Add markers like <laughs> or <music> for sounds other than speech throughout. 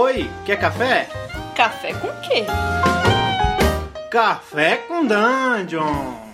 Oi, quer café? Café com quê? Café com Dungeon!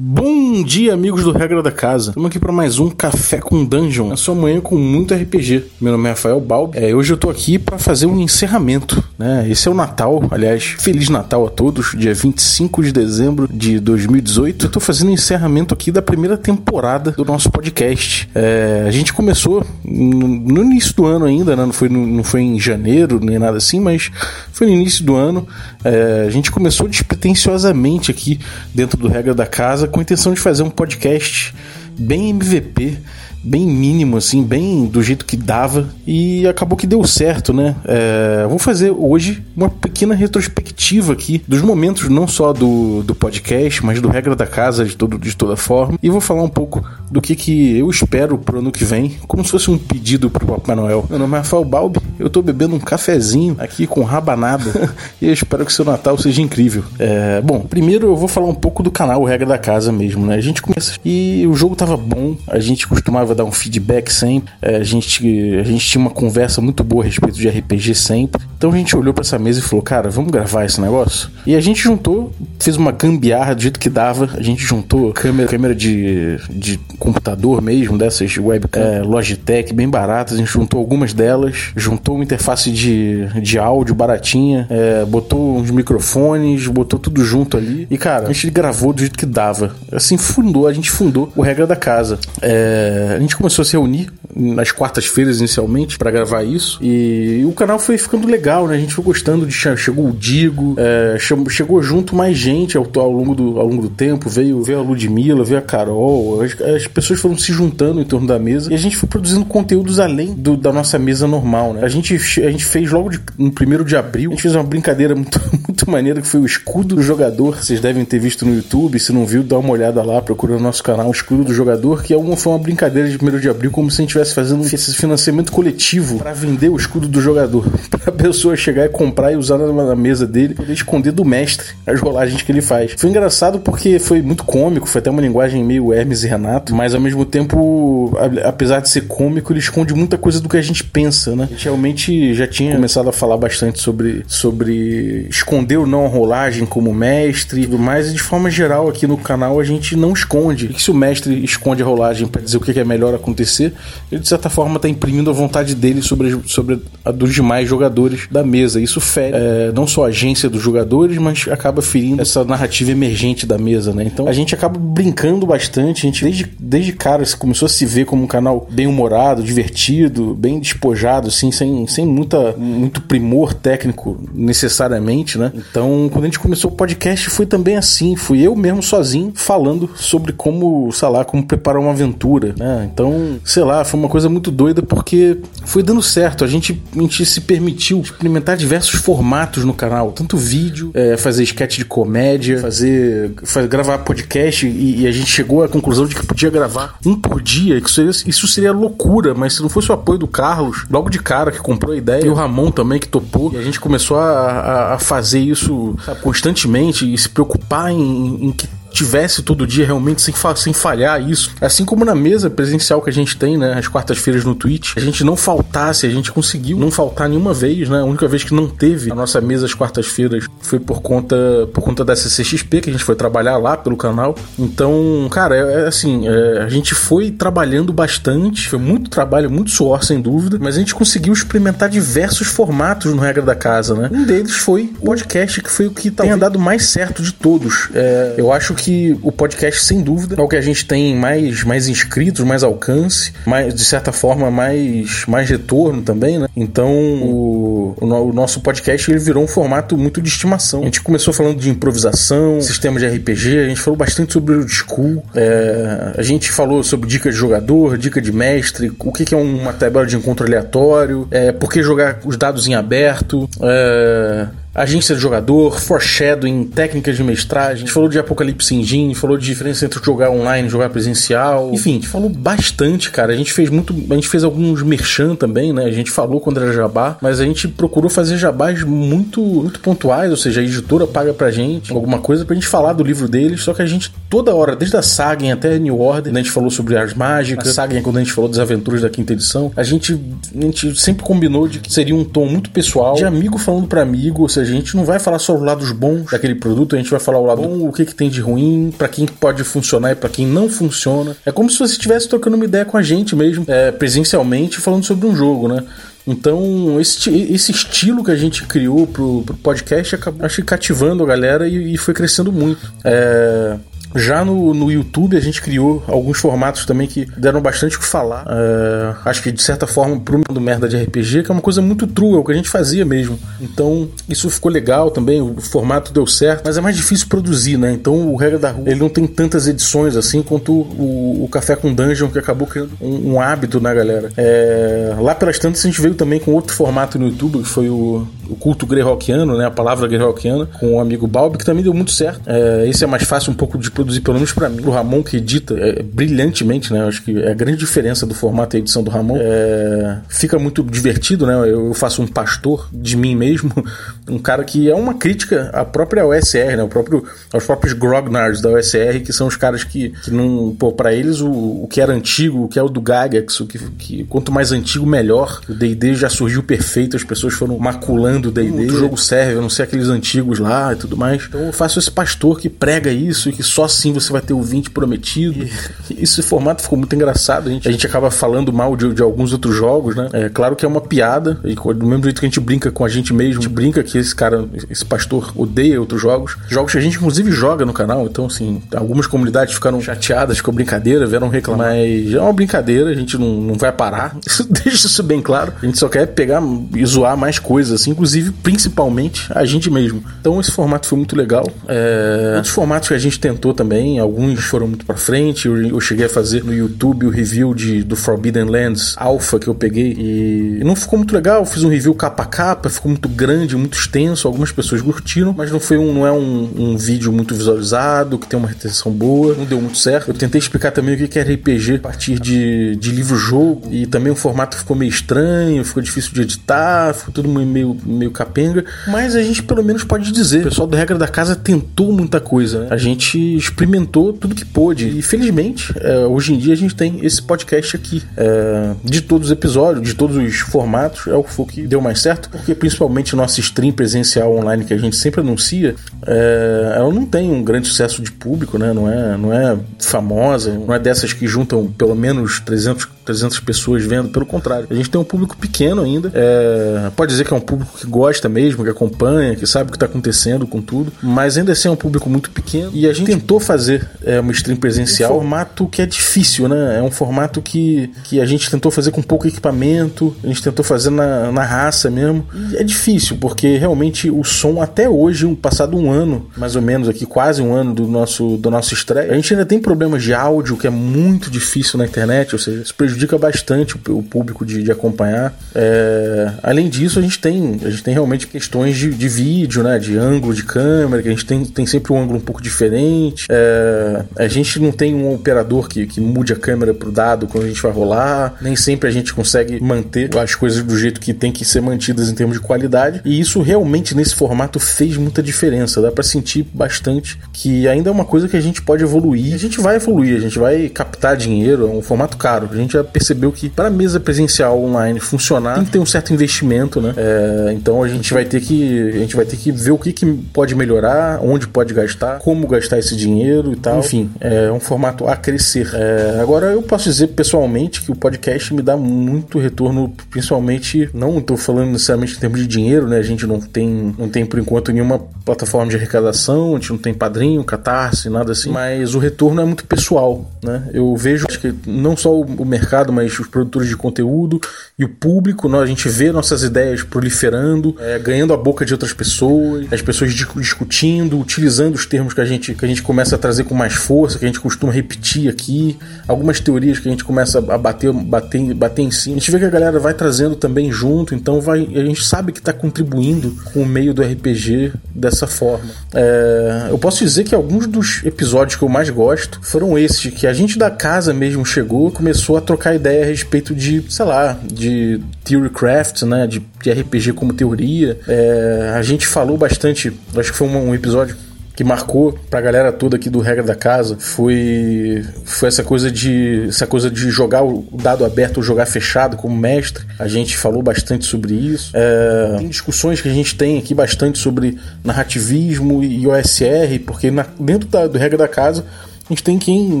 Bom dia, amigos do Regra da Casa. Estamos aqui para mais um Café com Dungeon, a sua manhã com muito RPG. Meu nome é Rafael Balbi. É, hoje eu tô aqui para fazer um encerramento, né? Esse é o Natal, aliás, Feliz Natal a todos, dia 25 de dezembro de 2018. Eu tô fazendo o encerramento aqui da primeira temporada do nosso podcast. É, a gente começou no, início do ano ainda, né? Não foi, não foi em janeiro nem nada assim, mas foi no início do ano. É, a gente começou despretensiosamente aqui dentro do Regra da Casa com a intenção de fazer um podcast bem MVP bem mínimo, assim, bem do jeito que dava e acabou que deu certo, né? É, vou fazer hoje uma pequena retrospectiva aqui dos momentos não só do, do podcast, mas do Regra da Casa de, todo, de toda forma e vou falar um pouco do que, que eu espero pro ano que vem, como se fosse um pedido pro Papai Noel. Meu nome é Rafael Balbi, eu tô bebendo um cafezinho aqui com rabanada <laughs> e eu espero que seu Natal seja incrível. É, bom, primeiro eu vou falar um pouco do canal Regra da Casa mesmo, né? A gente começa e o jogo tava bom, a gente costumava dar um feedback sempre. É, a, gente, a gente tinha uma conversa muito boa a respeito de RPG sempre. Então a gente olhou para essa mesa e falou: Cara, vamos gravar esse negócio? E a gente juntou, fez uma gambiarra do jeito que dava. A gente juntou câmera, câmera de, de computador mesmo, dessas webcam é, Logitech, bem baratas. A gente juntou algumas delas, juntou uma interface de, de áudio baratinha, é, botou uns microfones, botou tudo junto ali. E cara, a gente gravou do jeito que dava. Assim fundou, a gente fundou o Regra da Casa. É, a gente começou a se reunir nas quartas-feiras inicialmente para gravar isso. E, o canal foi ficando legal, né? A gente foi gostando de chegou o Digo, é, chegou junto mais gente ao, ao, longo do, ao longo do tempo, veio, veio a Ludmilla, veio a Carol, as, as, pessoas foram se juntando em torno da mesa e a gente foi produzindo conteúdos além do, da nossa mesa normal, né? A gente, a gente fez logo de, no primeiro de abril, a gente fez uma brincadeira <laughs> muito, muito maneira que foi o escudo do jogador, vocês devem ter visto no YouTube, se não viu, dá uma olhada lá, procura no nosso canal, o escudo do jogador, que é uma, foi uma brincadeira de primeiro de abril, como se a gente estivesse fazendo esse financiamento coletivo para vender o escudo do jogador. <laughs> Pra pessoa chegar e comprar e usar na, mesa dele, poder esconder do mestre as rolagens que ele faz. Foi engraçado porque foi muito cômico, foi até uma linguagem meio Hermes e Renato, mas ao mesmo tempo, apesar de ser cômico, ele esconde muita coisa do que a gente pensa, né? A gente realmente já tinha começado a falar bastante sobre, sobre esconder ou não a rolagem como mestre e tudo mais, e de forma geral aqui no canal a gente não esconde. E se o mestre esconde a rolagem para dizer o que é melhor acontecer, ele de certa forma está imprimindo a vontade dele sobre, sobre a dos demais jogadores da mesa. Isso fere é, não só a agência dos jogadores, mas acaba ferindo essa narrativa emergente da mesa, né? Então a gente acaba brincando bastante, a gente desde, desde cara começou a se ver como um canal bem humorado, divertido, bem despojado, assim, sem, sem muita, muito primor técnico necessariamente, né? Então, quando a gente começou o podcast, foi também assim, fui eu mesmo sozinho falando sobre como, sei lá, como preparar uma aventura, né? Então, sei lá, foi uma coisa muito doida porque foi dando certo. A gente, a gente se permitiu experimentar diversos formatos no canal, tanto vídeo, é, fazer sketch de comédia, fazer, fazer gravar podcast e, e, a gente chegou à conclusão de que podia gravar um por dia. Que isso, seria, isso seria loucura, mas se não fosse o apoio do Carlos, logo de cara que comprou a ideia, e o Ramon também que topou, e a gente começou a, a, a fazer isso sabe, constantemente e se preocupar em, em que tivesse todo dia realmente sem, fa sem falhar isso. Assim como na mesa presencial que a gente tem, né, às quartas-feiras no Twitch, a gente não faltasse, a gente conseguiu não faltar nenhuma vez, né? A única vez que não teve a nossa mesa às quartas-feiras foi por conta por conta da CCXP que a gente foi trabalhar lá pelo canal. Então, cara, é, é assim, é, a gente foi trabalhando bastante, foi muito trabalho, muito suor sem dúvida, mas a gente conseguiu experimentar diversos formatos no regra da casa, né? Um deles foi o podcast, que foi o que tem dado mais certo de todos. É, eu acho que o podcast, sem dúvida, é o que a gente tem mais, mais inscritos, mais alcance, mais, de certa forma, mais, mais retorno também, né? Então, o, o, nosso podcast ele virou um formato muito de estimação. A gente começou falando de improvisação, sistema de RPG, a gente falou bastante sobre o school, é, a gente falou sobre dica de jogador, dica de mestre, o que, que é uma tabela de encontro aleatório, é, por que jogar os dados em aberto, é, agência de jogador, foreshadowing, técnicas de mestragem, a gente falou de Apocalipse Engine, falou de diferença entre jogar online e jogar presencial. Enfim, a gente falou bastante, cara. A gente fez muito, a gente fez alguns merchan também, né? A gente falou quando era jabá, mas a gente procurou fazer jabás muito, muito pontuais, ou seja, a editora paga pra gente alguma coisa pra gente falar do livro deles, só que a gente toda hora, desde a Sagen até New Order, né, a gente falou sobre as mágicas, a Sagen quando a gente falou das aventuras da quinta edição, a gente, a gente sempre combinou de que seria um tom muito pessoal, de amigo falando para amigo, ou seja, gente não vai falar só os lados bons daquele produto, a gente vai falar o lado bom, o que, que tem de ruim, para quem pode funcionar e para quem não funciona. É como se você estivesse trocando uma ideia com a gente mesmo, é, presencialmente, falando sobre um jogo, né? Então, esse, esse estilo que a gente criou pro, pro podcast acabou acho, cativando a galera e, e foi crescendo muito. É, já no, no YouTube a gente criou alguns formatos também que deram bastante o que falar. É, acho que de certa forma pro mundo merda de RPG, que é uma coisa muito true, é o que a gente fazia mesmo. Então isso ficou legal também, o formato deu certo, mas é mais difícil produzir, né? Então o Regra da Rua ele não tem tantas edições assim quanto o, o Café com Dungeon, que acabou criando um, um hábito na galera. É, lá pelas tantas a gente veio também com outro formato no YouTube, que foi o, o culto greyhawkiano, né? A palavra greyhawkiana, com o amigo Balbi, que também deu muito certo. É, esse é mais fácil um pouco de produzir, pelo menos para mim. O Ramon, que edita é, brilhantemente, né? Acho que é a grande diferença do formato e edição do Ramon. É, fica muito divertido, né? Eu, eu, faço um pastor de mim mesmo, <laughs> um cara que é uma crítica à própria OSR, né? O próprio, aos próprios grognards da OSR, que são os caras que, que não. Pô, pra eles o, o que era antigo, o que é o do Gygax, o que, que quanto mais antigo, melhor. O DD já surgiu perfeito, as pessoas foram maculando o DD. O jogo serve, eu não sei aqueles antigos lá e tudo mais. Então eu faço esse pastor que prega isso e que só assim você vai ter o 20 prometido. E esse formato ficou muito engraçado. A gente, a gente acaba falando mal de, de alguns outros jogos, né? É claro que é uma piada. E do mesmo jeito que a gente brinca com a gente mesmo, a gente brinca que esse cara, esse pastor, odeia outros jogos. Jogos que a gente inclusive joga no canal. Então, assim, algumas comunidades ficaram chateadas com a brincadeira, vieram reclamar. Mas é uma brincadeira, a gente não, não vai parar. <laughs> Isso, deixa isso bem claro. A gente só quer pegar e zoar mais coisas, assim, inclusive, principalmente, a gente mesmo. Então, esse formato foi muito legal. É... Outros formatos que a gente tentou também, alguns foram muito pra frente. Eu, eu cheguei a fazer no YouTube o review de, do Forbidden Lands Alpha que eu peguei e não ficou muito legal. Eu fiz um review capa a capa, ficou muito grande, muito extenso. Algumas pessoas curtiram, mas não foi um, não é um, um vídeo muito visualizado, que tem uma retenção boa. Não deu muito certo. Eu tentei explicar também o que é RPG a partir de, de livro-jogo e também o formato ficou meio estranho, ficou difícil de editar, ficou tudo meio, meio capenga. Mas a gente pelo menos pode dizer: o pessoal do Regra da Casa tentou muita coisa, né? A gente experimentou tudo que pôde e felizmente é, hoje em dia a gente tem esse podcast aqui. É, de todos os episódios, de todos os formatos, é o que deu mais certo, porque principalmente nossa stream presencial online que a gente sempre anuncia, é, ela não tem um grande sucesso de público, né? Não é, não é famosa, não é dessas que juntam pelo menos 300 300 pessoas vendo, pelo contrário. A gente tem um público pequeno ainda. É, pode dizer que é um público que gosta mesmo, que acompanha, que sabe o que está acontecendo com tudo, mas ainda assim é um público muito pequeno. E a gente tentou fazer é, uma stream presencial, um formato que é difícil, né? É um formato que, que a gente tentou fazer com pouco equipamento, a gente tentou fazer na, na raça mesmo. E é difícil, porque realmente o som, até hoje, um, passado um ano, mais ou menos aqui, quase um ano do nosso, do nosso estreia, a gente ainda tem problemas de áudio, que é muito difícil na internet, ou seja, isso prejudica bastante o, público de, de acompanhar. É, além disso, a gente tem, a gente tem realmente questões de, de, vídeo, né? De ângulo de câmera, que a gente tem, tem sempre um ângulo um pouco diferente. É, a gente não tem um operador que, que mude a câmera pro dado quando a gente vai rolar. Nem sempre a gente consegue manter as coisas do jeito que tem que ser mantidas em termos de qualidade. E isso realmente nesse formato fez muita diferença. Dá para sentir bastante que ainda é uma coisa que a gente pode evoluir. A gente vai evoluir, a gente vai captar dinheiro. É um formato caro. A gente já percebeu que para mesa presencial online funcionar tem que ter um certo investimento, né? É, então a gente vai ter que a gente vai ter que ver o que, que pode melhorar, onde pode gastar, como gastar esse dinheiro e tal. Enfim, é um formato a crescer. É, agora eu posso dizer pessoalmente que o podcast me dá muito retorno, principalmente não estou falando necessariamente em termos de dinheiro, né? A gente não tem não tem por enquanto nenhuma plataforma de arrecadação, a gente não tem padrinho, catarse, nada assim, mas o retorno é muito pessoal, né? Eu vejo acho que não só o mercado mercado, mas os produtores de conteúdo e o público, nós, a gente vê nossas ideias proliferando é, ganhando a boca de outras pessoas, as pessoas discutindo, utilizando os termos que a gente que a gente começa a trazer com mais força, que a gente costuma repetir aqui, algumas teorias que a gente começa a bater, bater, bater em cima. A gente vê que a galera vai trazendo também junto, então vai, a gente sabe que está contribuindo com o meio do RPG dessa forma. É, eu posso dizer que alguns dos episódios que eu mais gosto foram esses, que a gente da casa mesmo chegou, começou a trocar ideia a respeito de, sei lá, de Theorycraft, né, de, de RPG como teoria. É, a gente falou bastante, acho que foi um, um episódio que marcou pra galera toda aqui do Regra da Casa foi, foi essa coisa de essa coisa de jogar o dado aberto ou jogar fechado como mestre. A gente falou bastante sobre isso. É, tem discussões que a gente tem aqui bastante sobre narrativismo e OSR, porque na, dentro da, do Regra da Casa a gente tem quem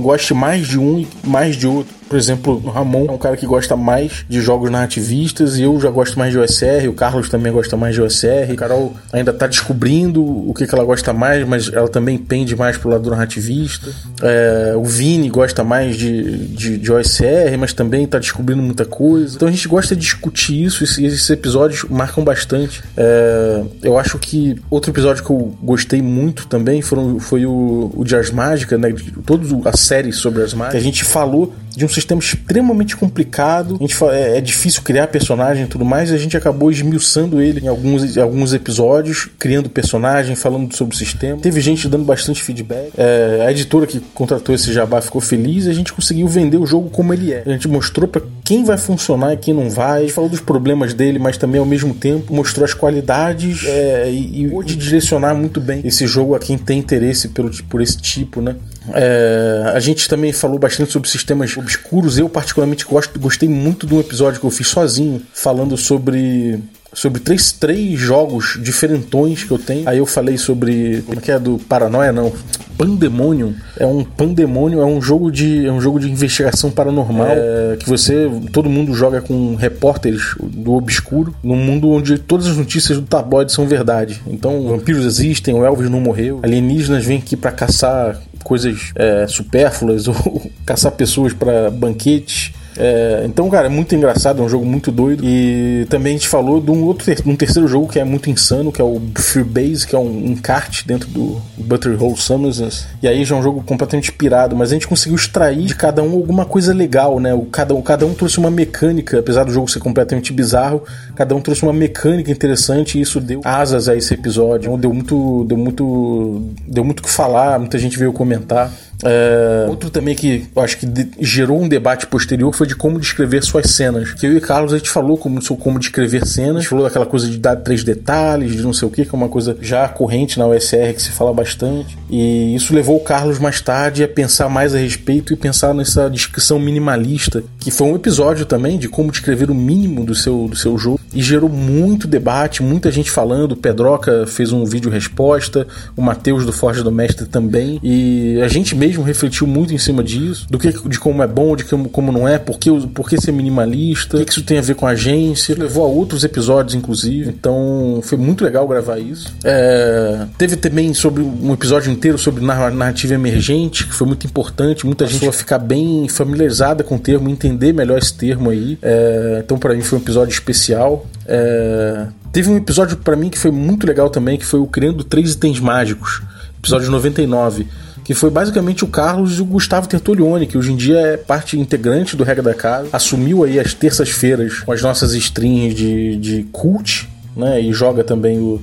goste mais de um e mais de outro. Por exemplo, o Ramon é um cara que gosta mais de jogos narrativistas e eu já gosto mais de OSR, o Carlos também gosta mais de OSR, a Carol ainda tá descobrindo o que, que ela gosta mais, mas ela também pende mais pro lado narrativista. É, o Vini gosta mais de, de, de, OSR, mas também tá descobrindo muita coisa. Então a gente gosta de discutir isso e esses episódios marcam bastante. É, eu acho que outro episódio que eu gostei muito também foram, foi o, o de Ars Mágica, né? Toda a série sobre Ars Mágica. A gente falou de um sistema extremamente complicado. A gente fala, é, é, difícil criar personagem e tudo mais, e a gente acabou esmiuçando ele em alguns, em alguns episódios, criando personagem, falando sobre o sistema. Teve gente dando bastante feedback. É, a editora que contratou esse jabá ficou feliz e a gente conseguiu vender o jogo como ele é. A gente mostrou para quem vai funcionar e quem não vai. A gente falou dos problemas dele, mas também ao mesmo tempo mostrou as qualidades é, e, e pôde direcionar muito bem esse jogo a quem tem interesse pelo, por esse tipo, né? É, a gente também falou bastante sobre sistemas obscuros. Eu, particularmente, gosto, gostei muito de um episódio que eu fiz sozinho, falando sobre sobre três, três jogos diferentões que eu tenho. Aí eu falei sobre. Como é que é do Paranoia? Não. Pandemonium. É um Pandemonium, é um jogo de, é um jogo de investigação paranormal é, que você. Todo mundo joga com repórteres do obscuro, num mundo onde todas as notícias do tabloide são verdade. Então, vampiros existem, o Elvis não morreu, alienígenas vêm aqui para caçar coisas é, supérfluas <laughs> ou caçar pessoas para banquetes. É, então, cara, é muito engraçado, é um jogo muito doido. E também a gente falou de um outro um terceiro jogo que é muito insano, que é o Freebase, que é um, um kart dentro do Butterhole Summers. E aí já é um jogo completamente pirado, mas a gente conseguiu extrair de cada um alguma coisa legal, né? O, cada, cada um trouxe uma mecânica, apesar do jogo ser completamente bizarro, cada um trouxe uma mecânica interessante e isso deu asas a esse episódio. Deu muito, deu muito, deu muito o que falar, muita gente veio comentar. É, outro também que eu acho que gerou um debate posterior foi de como descrever suas cenas. Que eu e Carlos a gente falou como, como descrever cenas, a gente falou daquela coisa de dar três detalhes, de não sei o que, que é uma coisa já corrente na USR que se fala bastante. E isso levou o Carlos mais tarde a pensar mais a respeito e pensar nessa descrição minimalista, que foi um episódio também de como descrever o mínimo do seu, do seu jogo. E gerou muito debate, muita gente falando. O Pedroca fez um vídeo resposta, o Matheus do Forja do Mestre também. E a gente mesmo mesmo refletiu muito em cima disso, do que de como é bom, de como, como não é, por que, por que ser minimalista, o que, que isso tem a ver com a agência. Levou a outros episódios, inclusive. Então foi muito legal gravar isso. É, teve também sobre um episódio inteiro sobre narrativa emergente, que foi muito importante. Muita gente a ficar bem familiarizada com o termo, entender melhor esse termo aí. É, então, para mim, foi um episódio especial. É, teve um episódio para mim que foi muito legal também, que foi o Criando Três Itens Mágicos, episódio 99 que foi basicamente o Carlos e o Gustavo Tertulione, que hoje em dia é parte integrante do Regra da Casa, assumiu aí as terças-feiras com as nossas streams de, de cult, né, e joga também o,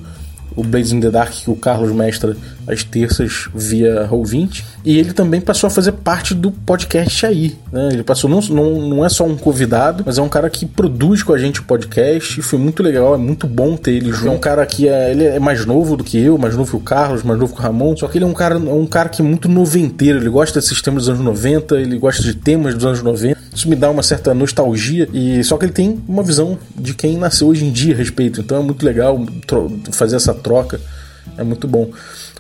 o Blades in the Dark que o Carlos mestra às terças via Roll20. E ele também passou a fazer parte do podcast aí. Né? Ele passou, não, não, não é só um convidado, mas é um cara que produz com a gente o podcast. E foi muito legal, é muito bom ter ele junto. É um cara que é, ele é mais novo do que eu, mais novo que o Carlos, mais novo que o Ramon. Só que ele é um cara, um cara que é muito noventeiro. Ele gosta desses temas dos anos 90, ele gosta de temas dos anos 90. Isso me dá uma certa nostalgia. E só que ele tem uma visão de quem nasceu hoje em dia a respeito. Então é muito legal fazer essa troca. É muito bom.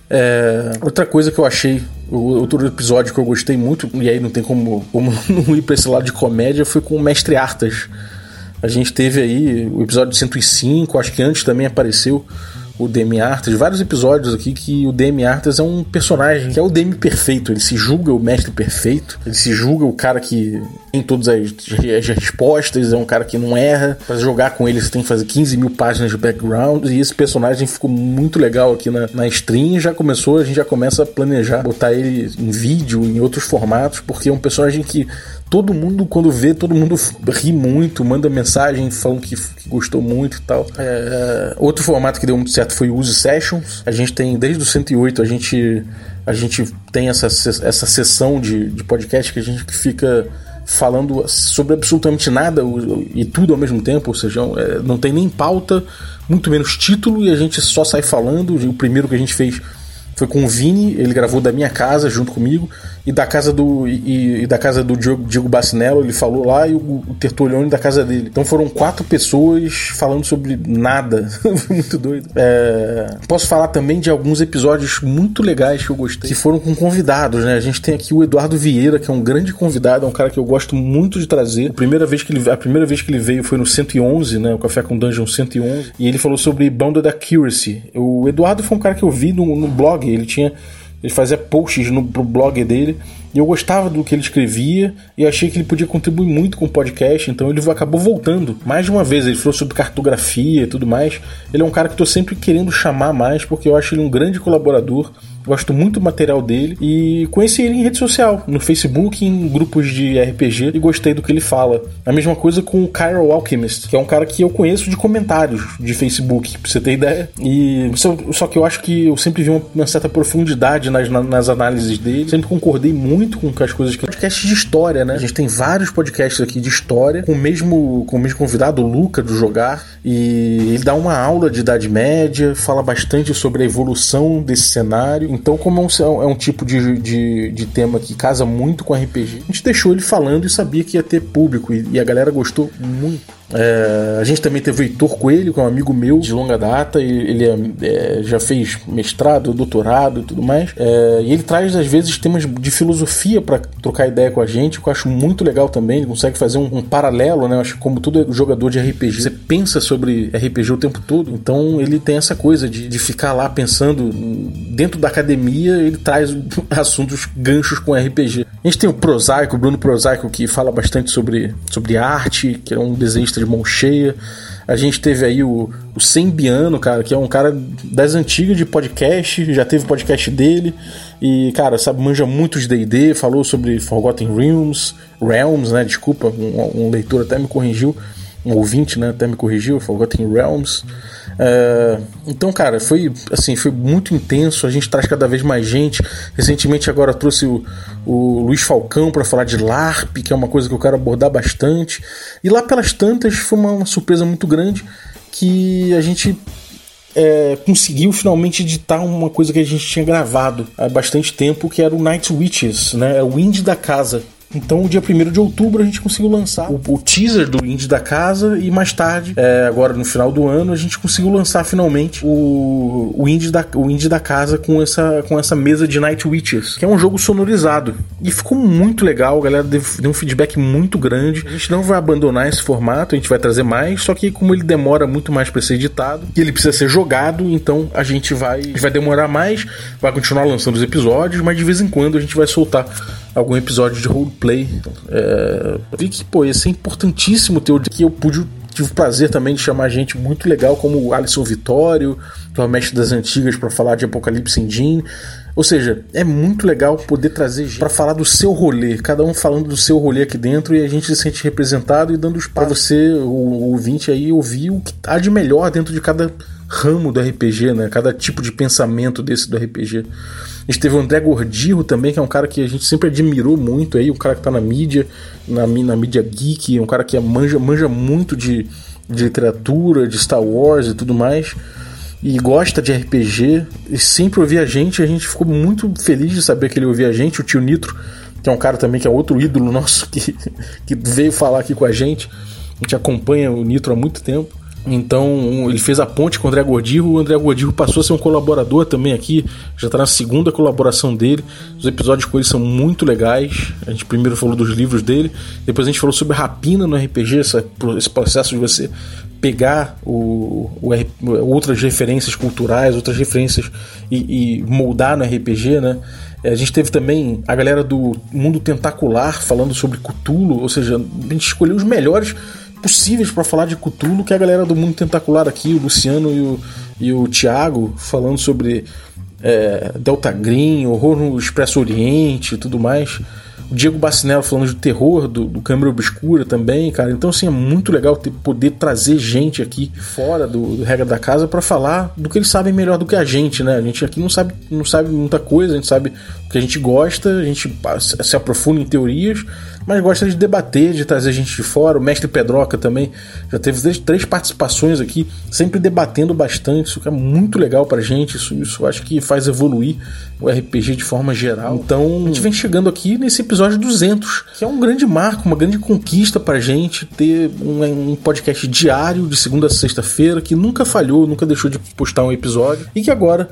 É, outra coisa que eu achei, outro episódio que eu gostei muito, e aí não tem como, como <laughs> não ir pra esse lado de comédia, foi com o Mestre Artas. A gente teve aí o episódio 105, acho que antes também apareceu o Demi Arthas, vários episódios aqui que o Demi Arthas é um personagem que é o Demi perfeito. Ele se julga o mestre perfeito, ele se julga o cara que tem todas as, as respostas, é um cara que não erra. Para jogar com ele você tem que fazer 15 mil páginas de background e esse personagem ficou muito legal aqui na, na stream. Já começou, a gente já começa a planejar botar ele em vídeo, em outros formatos, porque é um personagem que todo mundo, quando vê, todo mundo ri muito, manda mensagem falando que, que gostou muito e tal. É, outro formato que deu muito certo foi o Use Sessions. A gente tem, desde o 108, a gente, a gente tem essa, essa sessão de, de podcast que a gente fica falando sobre absolutamente nada e tudo ao mesmo tempo, ou seja, é, não tem nem pauta, muito menos título, e a gente só sai falando. O primeiro que a gente fez foi com o Vini, ele gravou da minha casa junto comigo e da casa do e, e da casa do Diego, Diego Bacinello, ele falou lá e o, o Tertulione da casa dele. Então foram quatro pessoas falando sobre nada. <laughs> muito doido. É, posso falar também de alguns episódios muito legais que eu gostei, que foram com convidados, né? A gente tem aqui o Eduardo Vieira, que é um grande convidado, é um cara que eu gosto muito de trazer. A primeira vez que ele, a primeira vez que ele veio foi no 111, né? O Café com Dungeon 111, e ele falou sobre Bounded Accuracy. O Eduardo foi um cara que eu vi no, no blog ele tinha. Ele fazia posts no pro blog dele e eu gostava do que ele escrevia e achei que ele podia contribuir muito com o podcast, então ele acabou voltando mais de uma vez. Ele falou sobre cartografia e tudo mais. Ele é um cara que estou sempre querendo chamar mais porque eu acho ele um grande colaborador Gosto muito do material dele e conheci ele em rede social, no Facebook, em grupos de RPG e gostei do que ele fala. A mesma coisa com o Cairo Alchemist, que é um cara que eu conheço de comentários de Facebook, pra você ter ideia. E só, só que eu acho que eu sempre vi uma, uma certa profundidade nas, nas análises dele, sempre concordei muito com as coisas que. Podcast de história, né? A gente tem vários podcasts aqui de história, com o mesmo, com o mesmo convidado, o Luca, do Jogar, e ele dá uma aula de Idade Média, fala bastante sobre a evolução desse cenário. Então, como é um, é um tipo de, de, de, tema que casa muito com RPG, a gente deixou ele falando e sabia que ia ter público, e, e a galera gostou muito. É, a gente também teve o Heitor Coelho, que é um amigo meu de longa data, ele é, é, já fez mestrado, doutorado e tudo mais. É, e ele traz, às vezes, temas de filosofia para trocar ideia com a gente, que eu acho muito legal também. Ele consegue fazer um, um paralelo, né? Eu acho que, como todo jogador de RPG, você pensa sobre RPG o tempo todo, então ele tem essa coisa de, de ficar lá pensando dentro da academia, ele traz <laughs> assuntos ganchos com RPG. A gente tem o Prosaico, o Bruno Prosaico, que fala bastante sobre, sobre arte, que é um desenhista de mão cheia. A gente teve aí o, o Sembiano, cara, que é um cara das antigas de podcast, já teve podcast dele. E, cara, sabe, manja muito de DD, falou sobre Forgotten Realms, Realms, né? Desculpa, um, um leitor até me corrigiu, um ouvinte, né? Até me corrigiu, Forgotten Realms. É, então, cara, foi assim, foi muito intenso. A gente traz cada vez mais gente. Recentemente agora trouxe o, o Luiz Falcão para falar de LARP, que é uma coisa que eu quero abordar bastante. E lá pelas tantas foi uma, uma surpresa muito grande que a gente é, conseguiu finalmente editar uma coisa que a gente tinha gravado há bastante tempo, que era o Night Witches, né? É o indie da casa. Então, o dia 1 de outubro, a gente conseguiu lançar o, o teaser do Indie da Casa e mais tarde, é, agora no final do ano, a gente conseguiu lançar finalmente o, o, Indie, da, o Indie da Casa com essa, com essa mesa de Night Witches, que é um jogo sonorizado. E ficou muito legal, a galera deu, deu um feedback muito grande. A gente não vai abandonar esse formato, a gente vai trazer mais, só que como ele demora muito mais para ser editado e ele precisa ser jogado, então a gente vai, a gente vai demorar mais, vai continuar lançando os episódios, mas de vez em quando a gente vai soltar algum episódio de roleplay. É, vi que, pô, ia ser importantíssimo ter o que eu pude tive o prazer também de chamar gente muito legal como o Alisson Vitório, que é o mestre das antigas para falar de Apocalipse Engine. Ou seja, é muito legal poder trazer para falar do seu rolê, cada um falando do seu rolê aqui dentro e a gente se sente representado e dando espaço para você, o, o ouvinte aí, ouvir o que há de melhor dentro de cada ramo do RPG, né? Cada tipo de pensamento desse do RPG. A gente teve o André Gordirro também, que é um cara que a gente sempre admirou muito aí, um cara que tá na mídia, na, na mídia geek, um cara que manja, manja muito de, de literatura, de Star Wars e tudo mais. E gosta de RPG e sempre ouvia a gente. A gente ficou muito feliz de saber que ele ouvia a gente. O tio Nitro, que é um cara também que é outro ídolo <laughs> nosso que, que veio falar aqui com a gente. A gente acompanha o Nitro há muito tempo. Então ele fez a ponte com o André Gordirro. O André Gordirro passou a ser um colaborador também aqui. Já está na segunda colaboração dele. Os episódios com ele são muito legais. A gente primeiro falou dos livros dele, depois a gente falou sobre rapina no RPG, esse processo de você pegar o, o, outras referências culturais, outras referências e, e moldar no RPG, né? É, a gente teve também a galera do mundo tentacular falando sobre Cthulhu, ou seja, a gente escolheu os melhores possíveis para falar de Cthulhu, que a galera do mundo tentacular aqui, o Luciano e o, e o Thiago, falando sobre é, Delta Green, horror no Expresso Oriente e tudo mais o Diego Bacinello falando de terror, do, do Câmara Obscura também, cara. Então, assim, é muito legal ter, poder trazer gente aqui fora do, do Regra da Casa para falar do que eles sabem melhor do que a gente, né? A gente aqui não sabe, não sabe muita coisa, a gente sabe o que a gente gosta, a gente se aprofunda em teorias, mas gosta de debater, de trazer gente de fora. O mestre Pedroca também já teve três participações aqui, sempre debatendo bastante. Isso é muito legal pra gente. Isso, isso acho que faz evoluir o RPG de forma geral. Então, a gente vem chegando aqui nesse episódio 200, que é um grande marco, uma grande conquista pra gente ter um, um podcast diário de segunda a sexta-feira que nunca falhou, nunca deixou de postar um episódio e que agora,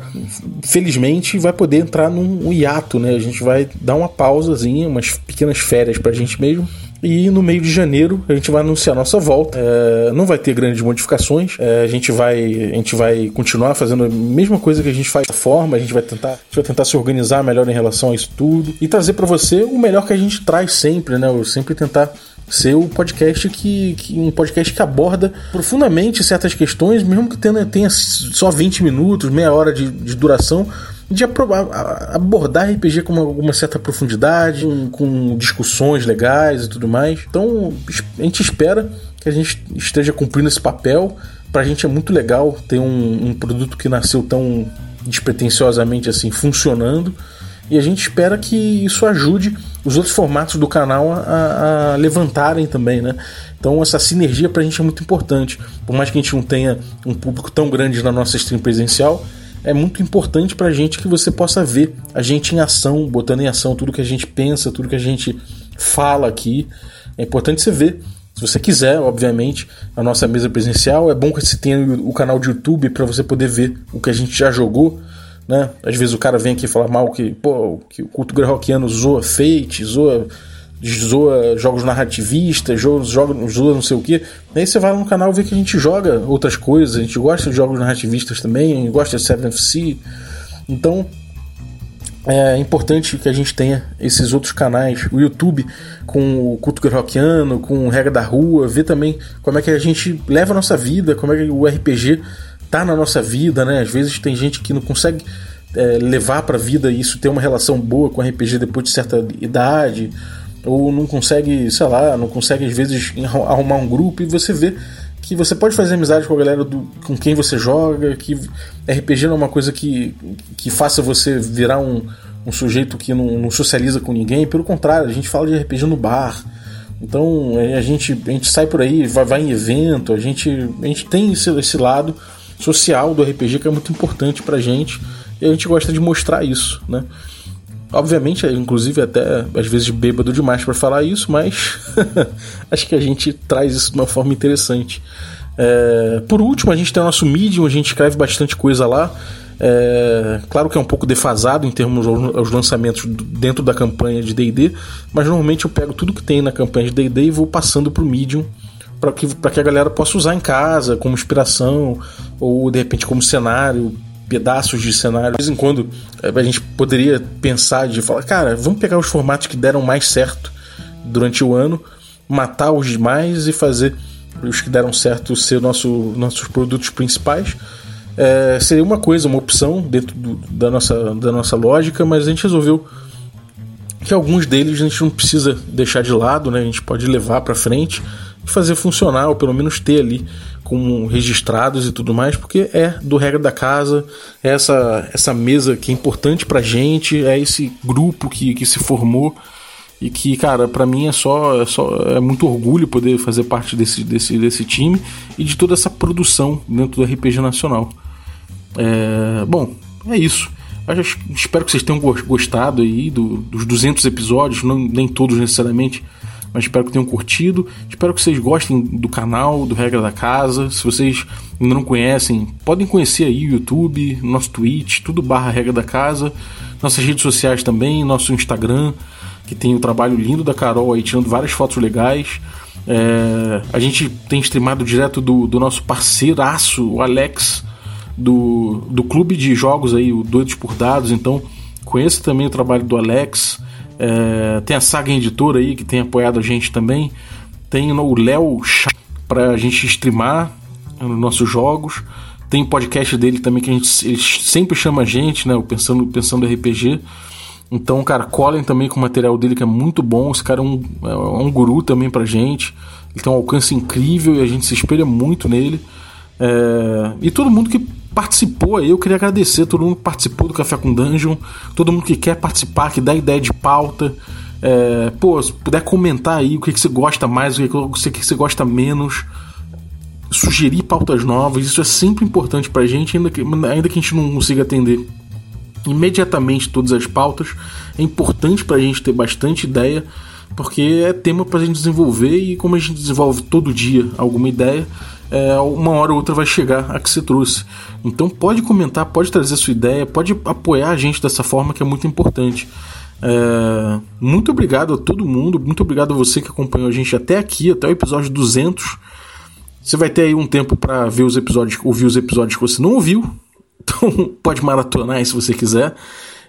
felizmente, vai poder entrar num hiato, né? A gente vai dar uma pausazinha, umas pequenas férias pra gente mesmo e no meio de janeiro a gente vai anunciar nossa volta. É, não vai ter grandes modificações. É, a gente vai a gente vai continuar fazendo a mesma coisa que a gente faz da forma. A gente vai tentar a gente vai tentar se organizar melhor em relação a isso tudo e trazer para você o melhor que a gente traz sempre, né? Eu sempre tentar ser o podcast que, que, um podcast que aborda profundamente certas questões, mesmo que tenha, tenha só 20 minutos, meia hora de, de duração, de abordar RPG com uma, uma certa profundidade, com, com discussões legais e tudo mais. Então a gente espera que a gente esteja cumprindo esse papel. Pra gente é muito legal ter um, um produto que nasceu tão despretensiosamente assim funcionando e a gente espera que isso ajude os outros formatos do canal a, a, levantarem também, né? Então essa sinergia pra gente é muito importante. Por mais que a gente não tenha um público tão grande na nossa stream presencial, é muito importante pra gente que você possa ver a gente em ação, botando em ação tudo que a gente pensa, tudo que a gente fala aqui. É importante você ver. Se você quiser, obviamente, a nossa mesa presencial, é bom que você tenha o canal de YouTube para você poder ver o que a gente já jogou. Né? Às vezes o cara vem aqui falar mal que, pô, que o culto grahockiano zoa Fate, zoa zoa jogos narrativistas, jogos, joga, zoa não sei o que. Aí você vai lá no canal vê que a gente joga outras coisas, a gente gosta de jogos narrativistas também, a gente gosta de 7FC. Então é importante que a gente tenha esses outros canais, o YouTube com o culto rockiano, com o Regra da Rua, ver também como é que a gente leva a nossa vida, como é que o RPG tá na nossa vida, né? Às vezes tem gente que não consegue é, levar para a vida isso ter uma relação boa com RPG depois de certa idade ou não consegue, sei lá, não consegue às vezes <laughs> arrumar um grupo e você vê que você pode fazer amizade com a galera do, com quem você joga, que RPG não é uma coisa que, que faça você virar um, um sujeito que não, não socializa com ninguém, pelo contrário, a gente fala de RPG no bar. Então é, a gente, a gente sai por aí, vai, vai em evento, a gente, a gente tem esse, esse lado social do RPG que é muito importante pra gente e a gente gosta de mostrar isso, né? Obviamente, inclusive até às vezes bêbado demais para falar isso, mas <laughs> acho que a gente traz isso de uma forma interessante. É, por último, a gente tem o nosso Medium, a gente escreve bastante coisa lá. É, claro que é um pouque defasado em termos aos lançamentos dentro da campanha de DD, mas normalmente eu pego tudo que tem na campanha de DD e vou passando para o Medium para que, que a galera possa usar em casa como inspiração ou de repente como cenário pedaços de cenário. De vez em quando eh, a gente poderia pensar de falar, cara, vamos pegar os formatos que deram mais certo durante o ano, matar os demais e fazer os que deram certo ser nosso, nossos produtos principais. É, seria uma coisa, uma opção dentro do, da, nossa, da nossa lógica, mas a gente resolveu que alguns deles a gente não precisa deixar de lado, né? A gente pode levar para frente e fazer funcionar, ou pelo menos ter ali como registrados e tudo mais, porque é do regra da casa, é essa, essa mesa que é importante pra gente, é esse grupo que, que se formou e que, cara, para mim é só, é só é muito orgulho poder fazer parte desse, desse, desse time e de toda essa produção dentro do RPG Nacional. É, bom, é isso. Eu espero que vocês tenham gostado aí do, dos 200 episódios, não, nem todos necessariamente, mas espero que tenham curtido. Espero que vocês gostem do canal, do Regra da Casa. Se vocês ainda não conhecem, podem conhecer aí o YouTube, nosso Twitch, tudo barra Regra da Casa. Nossas redes sociais também, nosso Instagram, que tem o trabalho lindo da Carol aí tirando várias fotos legais. É, a gente tem streamado direto do, do nosso parceiraço, o Alex, do, do clube de jogos aí, o Doidos por Dados. Então, conheça também o trabalho do Alex. É, tem a Saga Editora aí, que tem apoiado a gente também. Tem o Léo para a gente streamar nos nossos jogos. Tem o podcast dele também que a gente ele sempre chama a gente, né? Pensando, pensando RPG. Então, cara, colhem também com o material dele que é muito bom. Esse cara é um, é um guru também pra gente. Ele tem um alcance incrível e a gente se espelha muito nele. É... E todo mundo que participou aí, eu queria agradecer todo mundo que participou do Café com Dungeon, todo mundo que quer participar, que dá ideia de pauta. É... Pô, se puder comentar aí o que, que você gosta mais, o que, que você gosta menos sugerir pautas novas, isso é sempre importante pra gente, ainda que, ainda que a gente não consiga atender imediatamente todas as pautas. É importante pra gente ter bastante ideia, porque é tema pra gente desenvolver e como a gente desenvolve todo dia alguma ideia, é, uma hora ou outra vai chegar a que você trouxe. Então pode comentar, pode trazer sua ideia, pode apoiar a gente dessa forma que é muito importante. É, muito obrigado a todo mundo, muito obrigado a você que acompanhou a gente até aqui, até o episódio 200. Você vai ter aí um tempo para ver os episódios, ouvir os episódios que você não ouviu. <laughs> Então pode maratonar aí se você quiser.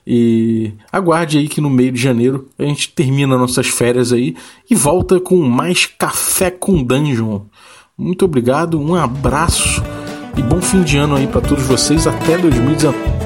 E aguarde aí que no meio de janeiro a gente termina nossas férias aí e volta com mais Café com Dungeon. Muito obrigado, um abraço e bom fim de ano aí para todos vocês. Até 2019.